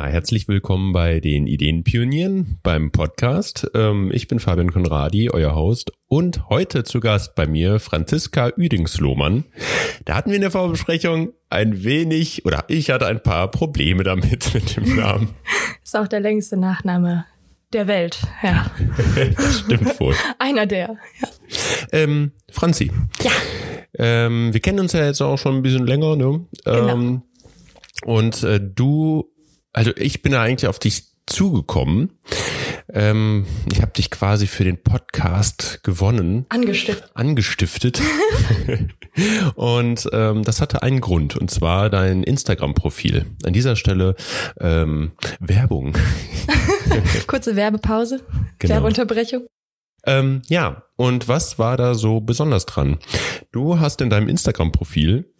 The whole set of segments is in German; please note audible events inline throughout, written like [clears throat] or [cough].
Ja, herzlich willkommen bei den Ideenpionieren beim Podcast. Ähm, ich bin Fabian Konradi, euer Host und heute zu Gast bei mir Franziska Üdingslohmann. Da hatten wir in der Vorbesprechung ein wenig oder ich hatte ein paar Probleme damit [laughs] mit dem Namen. Ist auch der längste Nachname der Welt, ja. [laughs] das stimmt wohl. Einer der, ja. Ähm, Franzi. Ja. Ähm, wir kennen uns ja jetzt auch schon ein bisschen länger, ne? Genau. Ähm, und äh, du also ich bin da eigentlich auf dich zugekommen. Ähm, ich habe dich quasi für den Podcast gewonnen. Angestiftet. Angestiftet. [laughs] und ähm, das hatte einen Grund, und zwar dein Instagram-Profil. An dieser Stelle ähm, Werbung. [laughs] Kurze Werbepause, Genau. Werbeunterbrechung. Ähm, ja, und was war da so besonders dran? Du hast in deinem Instagram-Profil,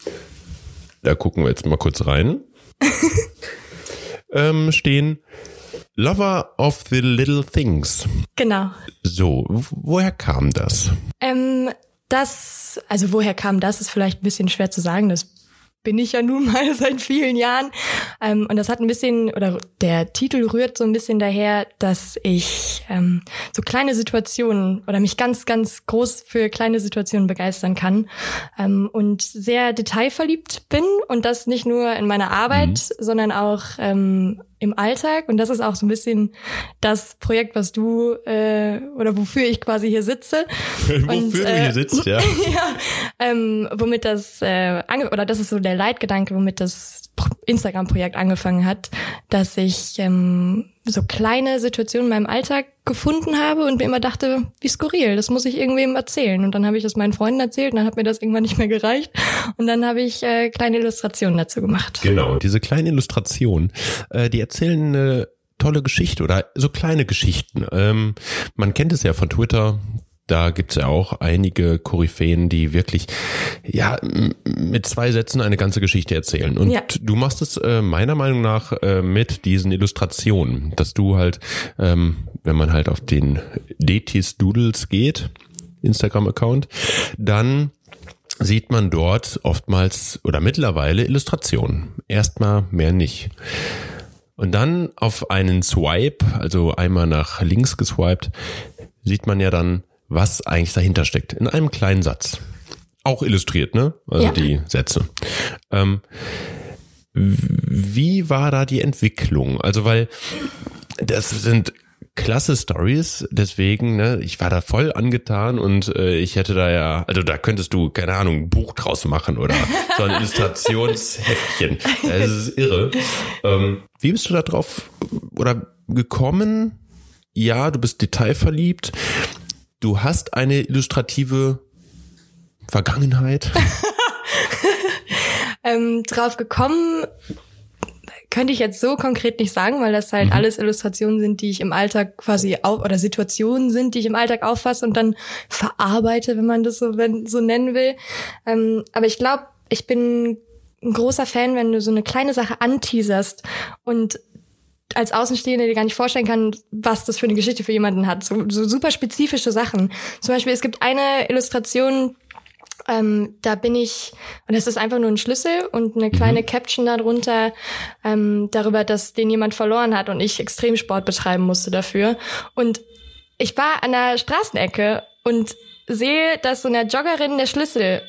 da gucken wir jetzt mal kurz rein, [laughs] ähm, stehen Lover of the Little Things. Genau. So, woher kam das? Ähm, das, also woher kam das, ist vielleicht ein bisschen schwer zu sagen. Das bin ich ja nun [laughs] mal seit vielen Jahren. Ähm, und das hat ein bisschen, oder der Titel rührt so ein bisschen daher, dass ich ähm, so kleine Situationen oder mich ganz, ganz groß für kleine Situationen begeistern kann ähm, und sehr detailverliebt bin und das nicht nur in meiner Arbeit, sondern auch ähm, im Alltag. Und das ist auch so ein bisschen das Projekt, was du äh, oder wofür ich quasi hier sitze. [laughs] Und, Wofür du äh, hier sitzt, ja. [laughs] ja, ähm, womit das äh, oder das ist so der Leitgedanke, womit das Pro- Instagram-Projekt angefangen hat, dass ich ähm, so kleine Situationen in meinem Alltag gefunden habe und mir immer dachte, wie skurril, das muss ich irgendwem erzählen. Und dann habe ich das meinen Freunden erzählt und dann hat mir das irgendwann nicht mehr gereicht. Und dann habe ich äh, kleine Illustrationen dazu gemacht. Genau. Diese kleinen Illustrationen, äh, die erzählen eine tolle Geschichte oder so kleine Geschichten. Ähm, man kennt es ja von Twitter. Da gibt's ja auch einige Koryphäen, die wirklich ja mit zwei Sätzen eine ganze Geschichte erzählen. Und Ja. du machst es äh, meiner Meinung nach äh, mit diesen Illustrationen, dass du halt, ähm, wenn man halt auf den Detis Doodles geht, Instagram-Account, dann sieht man dort oftmals oder mittlerweile Illustrationen. Erstmal mehr nicht. Und dann auf einen Swipe, also einmal nach links geswiped, sieht man ja dann, was eigentlich dahinter steckt. In einem kleinen Satz. Auch illustriert, ne? Also Ja. die Sätze. Ähm, wie war da die Entwicklung? Also, weil das sind klasse Stories, deswegen, ne, ich war da voll angetan und äh, ich hätte da ja, also da könntest du, keine Ahnung, ein Buch draus machen oder [laughs] so ein Illustrationsheftchen. Das ist irre. Ähm, wie bist du da drauf oder gekommen? Ja, du bist detailverliebt. Du hast eine illustrative Vergangenheit. [laughs] Ähm, drauf gekommen könnte ich jetzt so konkret nicht sagen, weil das halt alles Illustrationen sind, die ich im Alltag quasi auf oder Situationen sind, die ich im Alltag auffasse und dann verarbeite, wenn man das so, wenn, so nennen will. Ähm, aber ich glaube, ich bin ein großer Fan, wenn du so eine kleine Sache anteaserst und als Außenstehende dir gar nicht vorstellen kann, was das für eine Geschichte für jemanden hat. So, so super spezifische Sachen. Zum Beispiel, es gibt eine Illustration, ähm, da bin ich, und das ist einfach nur ein Schlüssel und eine kleine Caption darunter, ähm, darüber, dass den jemand verloren hat und ich Extremsport betreiben musste dafür. Und ich war an der Straßenecke und sehe, dass so einer Joggerin der Schlüssel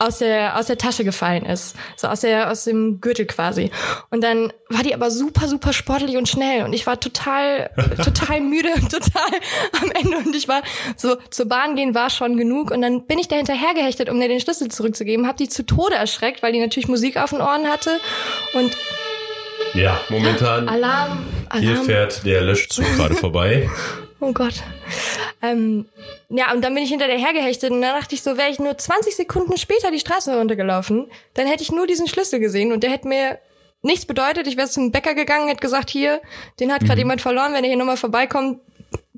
aus der aus der Tasche gefallen ist, so aus der aus dem Gürtel quasi. Und dann war die aber super super sportlich und schnell. Und ich war total [laughs] total müde und total am Ende. Und ich war so zur Bahn gehen war schon genug. Und dann bin ich da hinterhergehechtet, um mir den Schlüssel zurückzugeben, habe die zu Tode erschreckt, weil die natürlich Musik auf den Ohren hatte. Und Ja, momentan Alarm hier Alarm. fährt der Löschzug gerade vorbei. [laughs] Oh Gott. Ähm, ja, und dann bin ich hinter der hergehechtet und dann dachte ich so, wäre ich nur 20 Sekunden später die Straße runtergelaufen, dann hätte ich nur diesen Schlüssel gesehen und der hätte mir nichts bedeutet. Ich wäre zum Bäcker gegangen, hätte gesagt, hier, den hat gerade jemand verloren, wenn ihr hier nochmal vorbeikommt,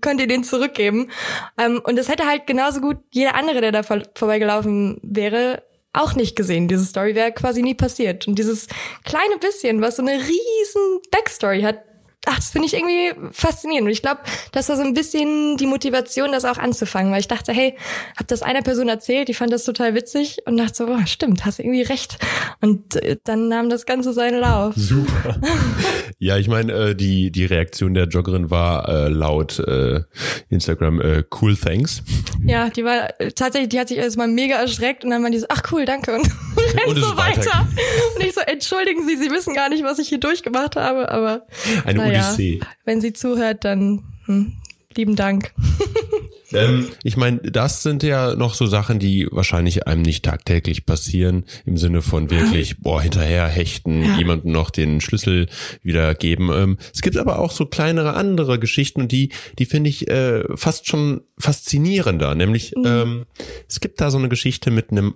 könnt ihr den zurückgeben. Ähm, und das hätte halt genauso gut jeder andere, der da vor vorbeigelaufen wäre, auch nicht gesehen. Diese Story wäre quasi nie passiert. Und dieses kleine bisschen, was so eine riesen Backstory hat, ach, das finde ich irgendwie faszinierend. Und ich glaube, das war so ein bisschen die Motivation, das auch anzufangen, weil ich dachte, hey, hab das einer Person erzählt, die fand das total witzig und dachte so, boah, stimmt, hast irgendwie recht. Und äh, dann nahm das Ganze seinen Lauf. Super. [laughs] ja, ich meine, äh, die, die Reaktion der Joggerin war äh, laut äh, Instagram äh, cool thanks. Ja, die war äh, tatsächlich, die hat sich erstmal mega erschreckt und dann war die so, ach cool, danke und, [laughs] und, und so weiter. weiter. Und ich so, entschuldigen Sie, Sie wissen gar nicht, was ich hier durchgemacht habe, aber eine naja, Odyssee. Wenn sie zuhört, dann hm, lieben Dank. [laughs] Ähm, ich meine, das sind ja noch so Sachen, die wahrscheinlich einem nicht tagtäglich passieren, im Sinne von wirklich, boah, hinterher hechten, ja. jemandem noch den Schlüssel wieder geben. Ähm, es gibt aber auch so kleinere andere Geschichten und die, die finde ich äh, fast schon faszinierender. Nämlich, mhm. ähm, es gibt da so eine Geschichte mit einem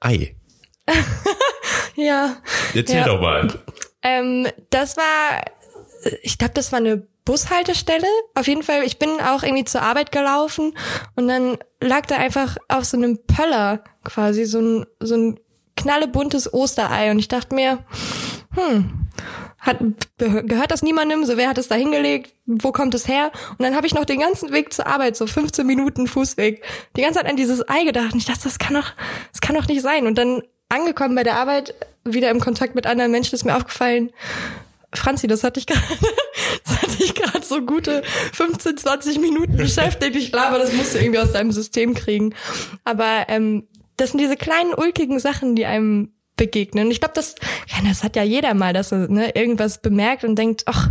Ei. [laughs] ja. Erzähl ja. doch mal. Ähm, das war, ich glaube, das war eine Bushaltestelle. Auf jeden Fall, ich bin auch irgendwie zur Arbeit gelaufen und dann lag da einfach auf so einem Pöller quasi so ein, so ein knallebuntes Osterei und ich dachte mir, hm, hat, gehört das niemandem? So, wer hat es da hingelegt? Wo kommt es her? Und dann habe ich noch den ganzen Weg zur Arbeit, so 15 Minuten Fußweg, die ganze Zeit an dieses Ei gedacht. Und ich dachte, das kann doch, das kann doch nicht sein. Und dann angekommen bei der Arbeit, wieder im Kontakt mit anderen Menschen, ist mir aufgefallen, Franzi, das hatte ich [laughs] gerade, das hatte ich gerade so gute 15, 20 Minuten beschäftigt. Ich glaube, das musst du irgendwie aus deinem System kriegen. Aber ähm, das sind diese kleinen ulkigen Sachen, die einem begegnen. Ich glaube, das, ja, das hat ja jeder mal, dass er ne, irgendwas bemerkt und denkt, ach,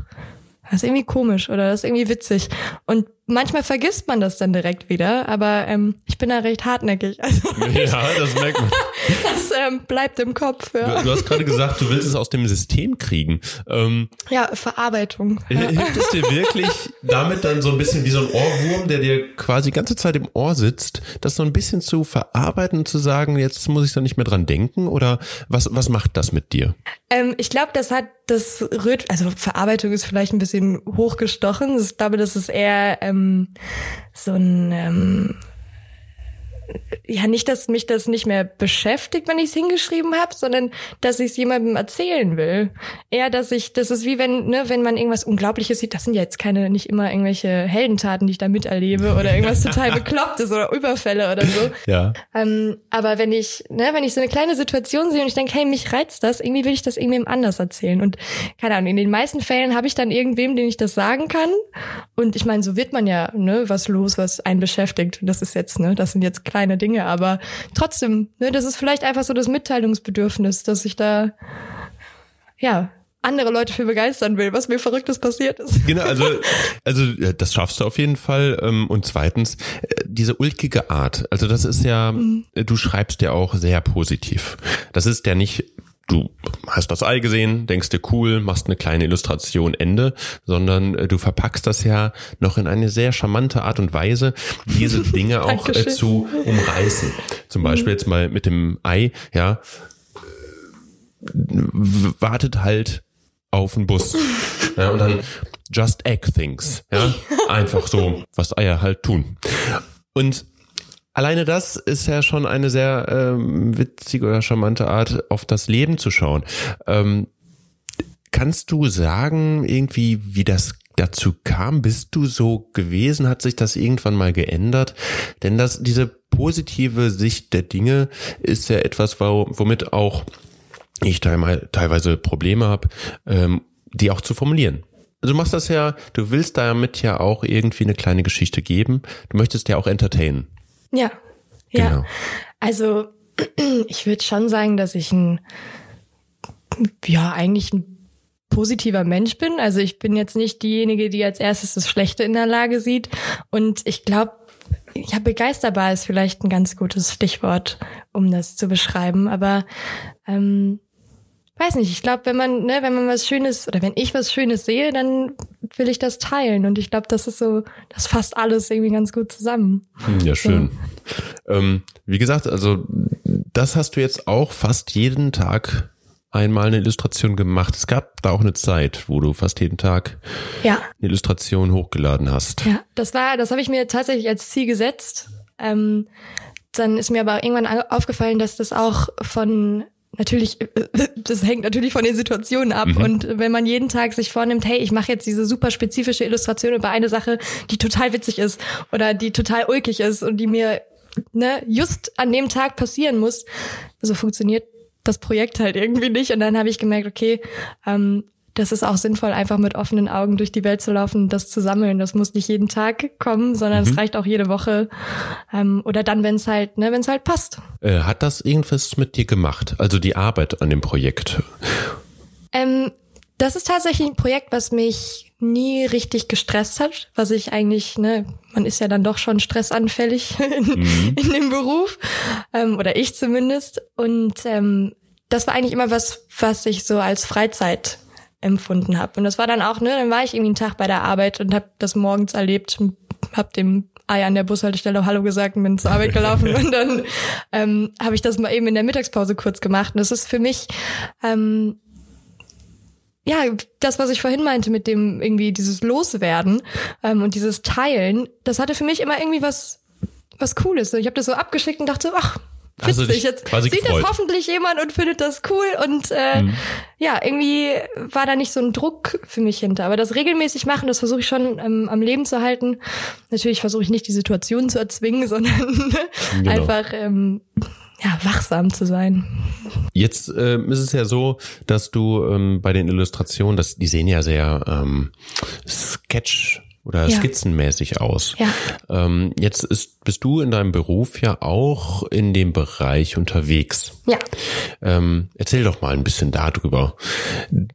das ist irgendwie komisch oder das ist irgendwie witzig. Und manchmal vergisst man das dann direkt wieder, aber ähm, ich bin da recht hartnäckig. Also, [laughs] ja, das merkt man. [laughs] Das ähm, bleibt im Kopf. Ja. Du, du, hast gerade gesagt, du willst es aus dem System kriegen. Ähm, ja, Verarbeitung. Hilft es dir [laughs] wirklich damit dann so ein bisschen wie so ein Ohrwurm, der dir quasi die ganze Zeit im Ohr sitzt, das so ein bisschen zu verarbeiten und zu sagen, jetzt muss ich da nicht mehr dran denken? Oder was, was macht das mit dir? Ähm, ich glaube, das hat das rührt, also Verarbeitung ist vielleicht ein bisschen hochgestochen. Ich glaube, das ist eher ähm, so ein ähm, ja nicht, dass mich das nicht mehr beschäftigt, wenn ich es hingeschrieben habe, sondern dass ich es jemandem erzählen will. Eher, dass ich, das ist wie wenn, ne, wenn man irgendwas Unglaubliches sieht, das sind ja jetzt keine, nicht immer irgendwelche Heldentaten, die ich da miterlebe oder irgendwas total [laughs] Beklopptes oder Überfälle oder so. Ja. Ähm, aber wenn ich, ne, wenn ich so eine kleine Situation sehe und ich denke, hey, mich reizt das, irgendwie will ich das irgendwem anders erzählen. Und keine Ahnung, in den meisten Fällen habe ich dann irgendwem, den ich das sagen kann. Und ich meine, so wird man ja, ne, was los, was einen beschäftigt. Das ist jetzt, ne, das sind jetzt kleine Dinge, aber trotzdem, ne, das ist vielleicht einfach so das Mitteilungsbedürfnis, dass ich da, ja, andere Leute für begeistern will, was mir Verrücktes passiert ist. Genau, also, [laughs] also das schaffst du auf jeden Fall. Ähm, und zweitens, äh, diese ulkige Art, also das ist ja, mhm. du schreibst ja auch sehr positiv. Das ist ja nicht du hast das Ei gesehen, denkst dir cool, machst eine kleine Illustration, Ende, sondern äh, du verpackst das ja noch in eine sehr charmante Art und Weise, diese [laughs] Dinge auch äh, zu umreißen. Zum Beispiel jetzt mal mit dem Ei, ja, wartet halt auf den Bus. [laughs] Ja, und dann just egg things, ja, einfach so, was Eier halt tun. Und Alleine das ist ja schon eine sehr ähm, witzige oder charmante Art, auf das Leben zu schauen. Ähm, kannst du sagen, irgendwie, wie das dazu kam? Bist du so gewesen? Hat sich das irgendwann mal geändert? Denn das, diese positive Sicht der Dinge ist ja etwas, womit auch ich teilweise Probleme habe, ähm, die auch zu formulieren. Du machst das ja, du willst damit ja auch irgendwie eine kleine Geschichte geben. Du möchtest ja auch entertainen. Ja, ja. Genau. Also [clears throat] ich würde schon sagen, dass ich ein, ja, eigentlich ein positiver Mensch bin. Also ich bin jetzt nicht diejenige, die als erstes das Schlechte in der Lage sieht. Und ich glaube, ja, begeisterbar ist vielleicht ein ganz gutes Stichwort, um das zu beschreiben. Aber ähm, weiß nicht, ich glaube, wenn man, ne, wenn man was Schönes oder wenn ich was Schönes sehe, dann will ich das teilen. Und ich glaube, das ist so, das fasst alles irgendwie ganz gut zusammen. Hm, ja, schön. So. Ähm, wie gesagt, also das hast du jetzt auch fast jeden Tag einmal eine Illustration gemacht. Es gab da auch eine Zeit, wo du fast jeden Tag ja. eine Illustration hochgeladen hast. Ja, das war, das habe ich mir tatsächlich als Ziel gesetzt. Ähm, dann ist mir aber irgendwann aufgefallen, dass das auch von natürlich, [laughs] das hängt natürlich von den Situationen ab. Mhm. Und wenn man jeden Tag sich vornimmt, hey, ich mache jetzt diese super spezifische Illustration über eine Sache, die total witzig ist oder die total ulkig ist und die mir ne, just an dem Tag passieren muss, so funktioniert das Projekt halt irgendwie nicht. Und dann habe ich gemerkt, okay, ähm, das ist auch sinnvoll, einfach mit offenen Augen durch die Welt zu laufen, das zu sammeln. Das muss nicht jeden Tag kommen, sondern mhm. es reicht auch jede Woche ähm, oder dann, wenn es halt, ne, wenn es halt passt. Äh, hat das irgendwas mit dir gemacht? Also die Arbeit an dem Projekt? Ähm, das ist tatsächlich ein Projekt, was mich nie richtig gestresst hat, was ich eigentlich, ne, man ist ja dann doch schon stressanfällig [laughs] in, mhm. in dem Beruf, ähm, oder ich zumindest. Und ähm, das war eigentlich immer was, was ich so als Freizeit empfunden habe. Und das war dann auch, ne, dann war ich irgendwie einen Tag bei der Arbeit und habe das morgens erlebt, habe dem Ei an der Bushaltestelle Hallo gesagt und bin zur Arbeit gelaufen [laughs] und dann ähm, habe ich das mal eben in der Mittagspause kurz gemacht. Und das ist für mich ähm, ja, das, was ich vorhin meinte mit dem irgendwie dieses Loswerden ähm, und dieses Teilen, das hatte für mich immer irgendwie was was Cooles. Ich habe das so abgeschickt und dachte, ach, witzig. Jetzt sieht gefreut. das hoffentlich jemand und findet das cool und äh, mhm. ja, irgendwie war da nicht so ein Druck für mich hinter. Aber das regelmäßig machen, das versuche ich schon ähm, am Leben zu halten. Natürlich versuche ich nicht die Situation zu erzwingen, [laughs] sondern genau. einfach ähm, ja, wachsam zu sein. Jetzt äh, ist es ja so, dass du ähm, bei den Illustrationen, das, die sehen ja sehr ähm, Sketch oder ja. skizzenmäßig aus. Ja. Ähm, jetzt ist, bist du in deinem Beruf ja auch in dem Bereich unterwegs. Ja. Ähm, erzähl doch mal ein bisschen darüber.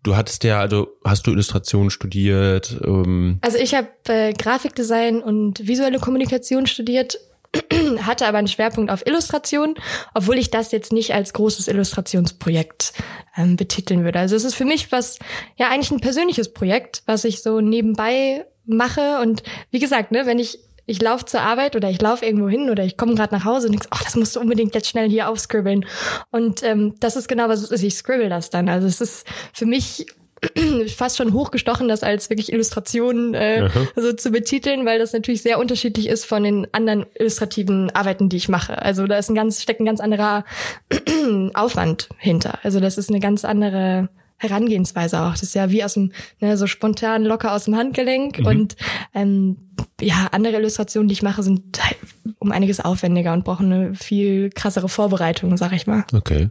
Du hattest ja, also hast du Illustration studiert? Ähm also ich habe äh, Grafikdesign und visuelle Kommunikation studiert [clears throat] hatte aber einen Schwerpunkt auf Illustration, obwohl ich das jetzt nicht als großes Illustrationsprojekt ähm, betiteln würde. Also es ist für mich was, ja eigentlich ein persönliches Projekt, was ich so nebenbei mache. Und wie gesagt, ne, wenn ich ich laufe zur Arbeit oder ich laufe irgendwo hin oder ich komme gerade nach Hause und denk, oh, das musst du unbedingt jetzt schnell hier aufscribbeln. Und ähm, das ist genau was es ist. Ich scribble das dann. Also es ist für mich [clears throat] fast schon hochgestochen, das als wirklich Illustration äh, so zu betiteln, weil das natürlich sehr unterschiedlich ist von den anderen illustrativen Arbeiten, die ich mache. Also da ist ein ganz steckt ein ganz anderer [clears throat] Aufwand hinter. Also das ist eine ganz andere Herangehensweise auch. Das ist ja wie aus dem, ne, so spontan locker aus dem Handgelenk. Mhm. Und ähm, ja, andere Illustrationen, die ich mache, sind halt um einiges aufwendiger und brauchen eine viel krassere Vorbereitung, sag ich mal. Okay.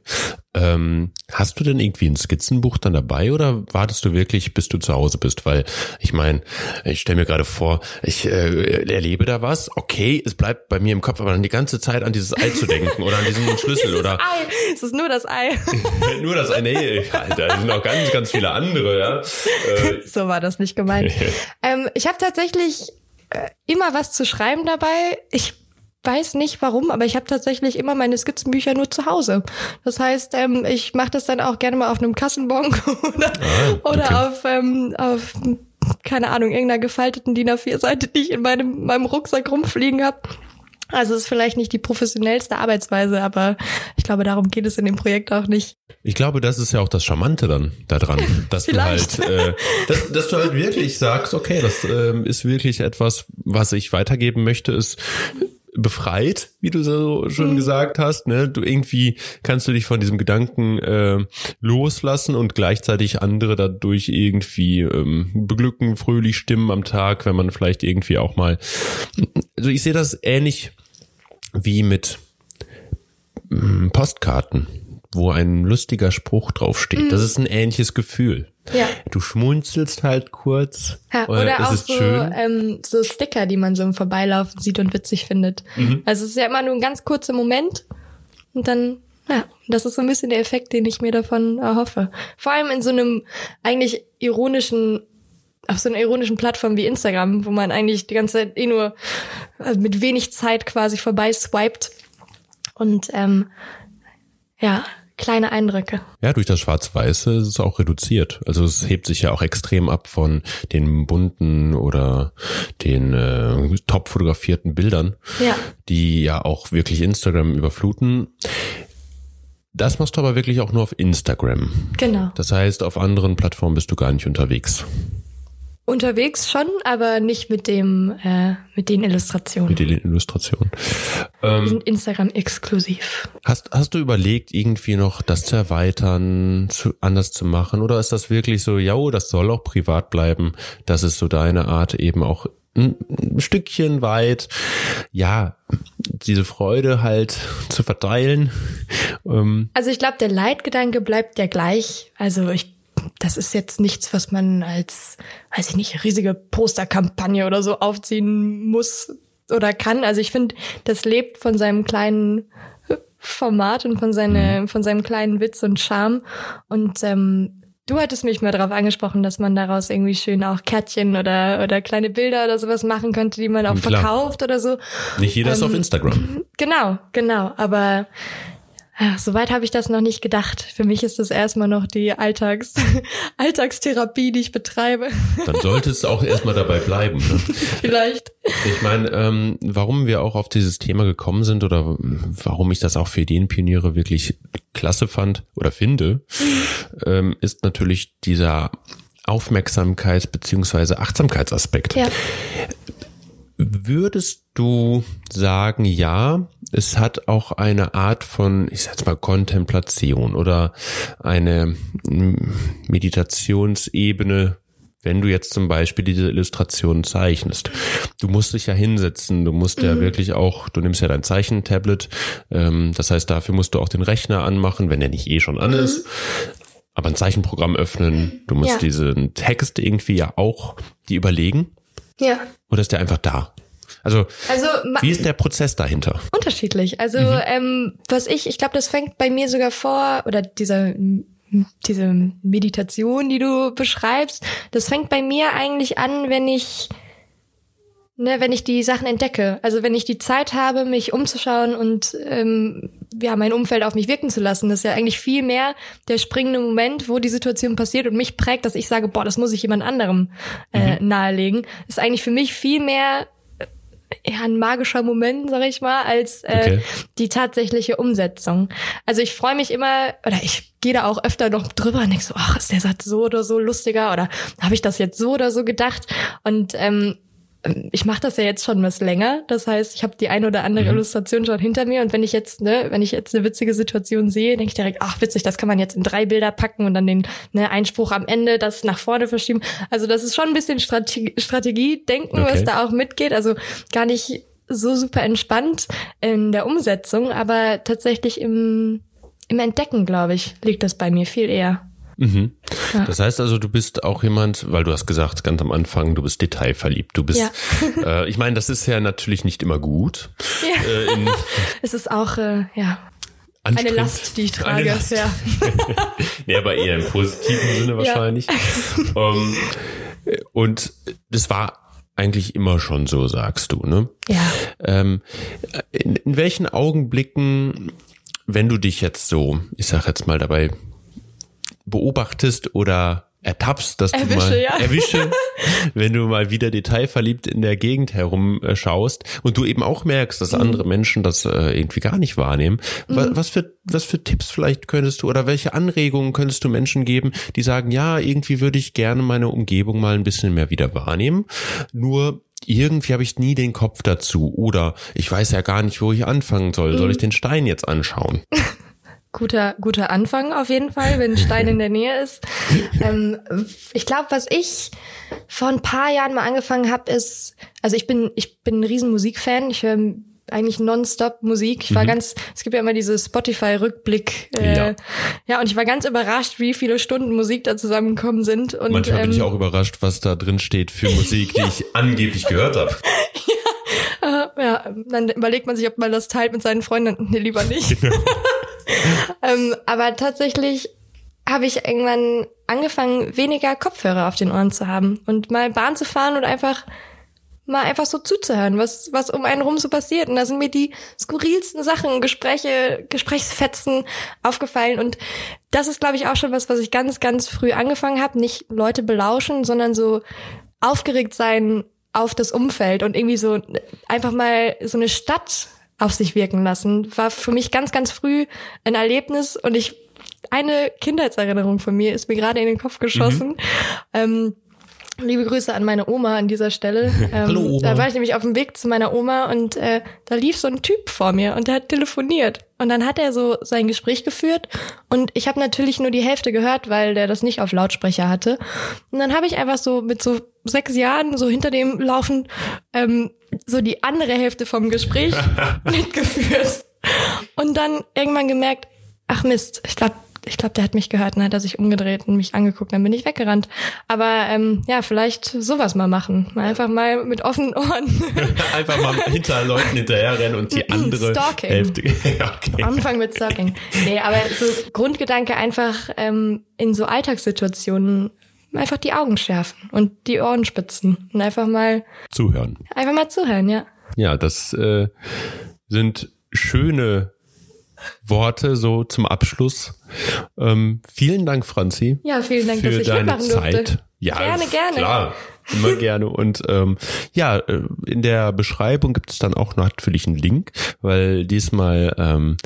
Ähm, hast du denn irgendwie ein Skizzenbuch dann dabei oder wartest du wirklich, bis du zu Hause bist? Weil ich meine, ich stelle mir gerade vor, ich äh, erlebe da was, okay, es bleibt bei mir im Kopf, aber dann die ganze Zeit an dieses Ei zu denken oder an diesen [laughs] Schlüssel oder. Ei. Es ist nur das Ei. [laughs] nur das Ei, nee, Alter, es sind noch ganz, ganz viele andere, ja. Äh, [laughs] so war das nicht gemeint. ähm, ich habe tatsächlich immer was zu schreiben dabei. Ich weiß nicht warum, aber ich habe tatsächlich immer meine Skizzenbücher nur zu Hause. Das heißt, ähm, ich mache das dann auch gerne mal auf einem Kassenbon [laughs] oder, ah, okay. oder auf, ähm, auf keine Ahnung, irgendeiner gefalteten DIN A4-Seite, die ich in meinem, meinem Rucksack rumfliegen habe. Also es ist vielleicht nicht die professionellste Arbeitsweise, aber ich glaube, darum geht es in dem Projekt auch nicht. Ich glaube, das ist ja auch das Charmante dann daran, dass du halt, äh, dass, dass, du halt wirklich sagst, okay, das äh, ist wirklich etwas, was ich weitergeben möchte, ist befreit, wie du so schon mhm. gesagt hast. Ne? Du irgendwie kannst du dich von diesem Gedanken äh, loslassen und gleichzeitig andere dadurch irgendwie ähm, beglücken, fröhlich stimmen am Tag, wenn man vielleicht irgendwie auch mal. Also ich sehe das ähnlich wie mit mm, Postkarten, wo ein lustiger Spruch draufsteht. Mhm. Das ist ein ähnliches Gefühl. Ja. Du schmunzelst halt kurz. Ja, oder auch so, ähm, so Sticker, die man so im Vorbeilaufen sieht und witzig findet. Mhm. Also es ist ja immer nur ein ganz kurzer Moment und dann, ja, das ist so ein bisschen der Effekt, den ich mir davon erhoffe. Vor allem in so einem eigentlich ironischen auf so einer ironischen Plattform wie Instagram, wo man eigentlich die ganze Zeit eh nur also mit wenig Zeit quasi vorbei swiped. Und ähm, ja, kleine Eindrücke. Ja, durch das Schwarz-Weiße ist es auch reduziert. Also es hebt sich ja auch extrem ab von den bunten oder den äh, top fotografierten Bildern, ja. die ja auch wirklich Instagram überfluten. Das machst du aber wirklich auch nur auf Instagram. Genau. Das heißt, auf anderen Plattformen bist du gar nicht unterwegs. Unterwegs schon, aber nicht mit dem, äh, mit den Illustrationen. Mit den Illustrationen. Ähm, sind Instagram exklusiv. Hast, hast du überlegt, irgendwie noch das zu erweitern, zu, anders zu machen? Oder ist das wirklich so, ja, oh, das soll auch privat bleiben? Das ist so deine Art, eben auch ein, ein Stückchen weit, ja, diese Freude halt zu verteilen. Ähm. Also ich glaube, der Leitgedanke bleibt ja gleich. Also ich das ist jetzt nichts, was man als, weiß ich nicht, riesige Posterkampagne oder so aufziehen muss oder kann. Also ich finde, das lebt von seinem kleinen Format und von, seine, mhm. von seinem kleinen Witz und Charme. Und ähm, du hattest mich mal darauf angesprochen, dass man daraus irgendwie schön auch Kärtchen oder, oder kleine Bilder oder sowas machen könnte, die man auch Klar. verkauft oder so. Nicht jeder ähm, ist auf Instagram. Genau, genau. Aber soweit habe ich das noch nicht gedacht. Für mich ist das erstmal noch die Alltags [laughs] Alltagstherapie, die ich betreibe. Dann sollte es auch erstmal dabei bleiben. Ne? [laughs] Vielleicht. Ich meine, ähm, warum wir auch auf dieses Thema gekommen sind oder warum ich das auch für Ideenpioniere wirklich klasse fand oder finde, ähm, ist natürlich dieser Aufmerksamkeits- beziehungsweise Achtsamkeitsaspekt. Ja. Würdest du sagen, ja, es hat auch eine Art von, ich sag's mal, Kontemplation oder eine Meditationsebene, wenn du jetzt zum Beispiel diese Illustration zeichnest. Du musst dich ja hinsetzen, du musst mhm. ja wirklich auch, du nimmst ja dein Zeichentablet, ähm, das heißt, dafür musst du auch den Rechner anmachen, wenn er nicht eh schon an mhm. ist. Aber ein Zeichenprogramm öffnen, du musst ja. diesen Text irgendwie ja auch die überlegen. Ja. Oder ist der einfach da? Also, also wie ist der Prozess dahinter? Unterschiedlich. Also mhm. ähm, was ich, ich glaube, das fängt bei mir sogar vor, oder dieser diese Meditation, die du beschreibst, das fängt bei mir eigentlich an, wenn ich ne, wenn ich die Sachen entdecke. Also wenn ich die Zeit habe, mich umzuschauen und ähm, ja, mein Umfeld auf mich wirken zu lassen. Das ist ja eigentlich viel mehr der springende Moment, wo die Situation passiert und mich prägt, dass ich sage, boah, das muss ich jemand anderem äh, mhm. nahelegen. Das ist eigentlich für mich viel mehr ja, ein magischer Moment, sag ich mal, als äh, okay. die tatsächliche Umsetzung. Also ich freue mich immer, oder ich gehe da auch öfter noch drüber und denk so, ach, ist der Satz so oder so lustiger oder habe ich das jetzt so oder so gedacht? Und ähm, ich mache das ja jetzt schon was länger. Das heißt, ich habe die eine oder andere mhm. Illustration schon hinter mir und wenn ich jetzt, ne, wenn ich jetzt eine witzige Situation sehe, denke ich direkt, ach witzig, das kann man jetzt in drei Bilder packen und dann den ne, Einspruch am Ende, das nach vorne verschieben. Also das ist schon ein bisschen Strategie, Strategie denken, okay. was da auch mitgeht. Also gar nicht so super entspannt in der Umsetzung, aber tatsächlich im im Entdecken, glaube ich, liegt das bei mir viel eher. Mhm. Ja. Das heißt also, du bist auch jemand, weil du hast gesagt, ganz am Anfang, du bist detailverliebt. Du bist, ja. [laughs] äh, ich meine, das ist ja natürlich nicht immer gut. Ja. Äh, in, [laughs] es ist auch, äh, ja. Eine Last, die ich trage, ja. [laughs] nee, aber eher im positiven Sinne wahrscheinlich. um, ähm, und das war eigentlich immer schon so, sagst du, ne? Ja. Ähm, in, in welchen Augenblicken, wenn du dich jetzt so, ich sag jetzt mal dabei beobachtest oder ertappst, dass erwische, du mal ja. [laughs] erwische, [laughs] wenn du mal wieder detailverliebt in der Gegend herumschaust und du eben auch merkst, dass mhm. andere Menschen das äh, irgendwie gar nicht wahrnehmen. Mhm. Was für was für Tipps vielleicht könntest du oder welche Anregungen könntest du Menschen geben, die sagen, ja, irgendwie würde ich gerne meine Umgebung mal ein bisschen mehr wieder wahrnehmen. Nur irgendwie habe ich nie den Kopf dazu oder ich weiß ja gar nicht, wo ich anfangen soll. Soll ich mhm. den Stein jetzt anschauen? [laughs] guter, guter Anfang auf jeden Fall, wenn ein Stein in der Nähe ist. [laughs] Ähm, ich glaube, was ich vor ein paar Jahren mal angefangen habe, ist, also ich bin, ich bin ein riesen Musikfan. Ich höre eigentlich nonstop Musik. Ich war mhm. ganz, es gibt ja immer diese Spotify-Rückblick. Äh, ja. ja, und ich war ganz überrascht, wie viele Stunden Musik da zusammengekommen sind. Und, Manchmal ähm, bin ich ähm, auch überrascht, was da drin steht für Musik, die [laughs] ich angeblich gehört habe. [laughs] ja. Äh, ja, dann überlegt man sich, ob man das teilt mit seinen Freunden. Nee, lieber nicht. Genau. [laughs] ähm, aber tatsächlich habe ich irgendwann angefangen, weniger Kopfhörer auf den Ohren zu haben und mal Bahn zu fahren und einfach mal einfach so zuzuhören, was, was um einen rum so passiert. Und da sind mir die skurrilsten Sachen, Gespräche, Gesprächsfetzen aufgefallen. Und das ist, glaube ich, auch schon was, was ich ganz, ganz früh angefangen habe. Nicht Leute belauschen, sondern so aufgeregt sein auf das Umfeld und irgendwie so einfach mal so eine Stadt auf sich wirken lassen. War für mich ganz, ganz früh ein Erlebnis und ich, eine Kindheitserinnerung von mir ist mir gerade in den Kopf geschossen. Mhm. Ähm, Liebe Grüße an meine Oma an dieser Stelle. [laughs] Ähm, Hallo Oma. Da war ich nämlich auf dem Weg zu meiner Oma und äh, da lief so ein Typ vor mir und der hat telefoniert. Und dann hat er so sein Gespräch geführt und ich habe natürlich nur die Hälfte gehört, weil der das nicht auf Lautsprecher hatte. Und dann habe ich einfach so mit so sechs Jahren so hinter dem laufen ähm, so die andere Hälfte vom Gespräch [laughs] mitgeführt. Und dann irgendwann gemerkt, ach Mist, ich glaube, ich glaube, der hat mich gehört und hat er sich umgedreht und mich angeguckt, dann bin ich weggerannt. Aber ähm, ja, vielleicht sowas mal machen. Einfach mal mit offenen Ohren. [laughs] Einfach mal hinter Leuten hinterherrennen und die andere Stalking. Hälfte. [laughs] Okay. Anfang mit Stalking. Nee, aber so Grundgedanke einfach ähm, in so Alltagssituationen einfach die Augen schärfen und die Ohren spitzen und einfach mal Zuhören. einfach mal zuhören, ja. Ja, das äh, sind schöne Worte so zum Abschluss. Ähm, vielen Dank, Franzi. Ja, vielen Dank, für dass ich deine mitmachen durfte. Zeit. Ja, Gerne, gerne. Klar, immer gerne. Und ähm, ja, äh, in der Beschreibung gibt es dann auch natürlich einen Link, weil diesmal ähm,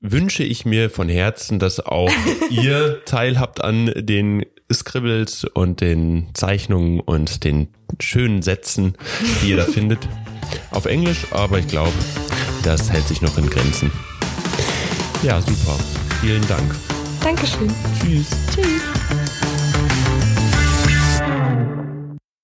wünsche ich mir von Herzen, dass auch [laughs] ihr teilhabt an den Scribbles und den Zeichnungen und den schönen Sätzen, die ihr da [laughs] findet. Auf Englisch, aber ich glaube, das hält sich noch in Grenzen. Ja, super. Vielen Dank. Dankeschön. Tschüss. Tschüss.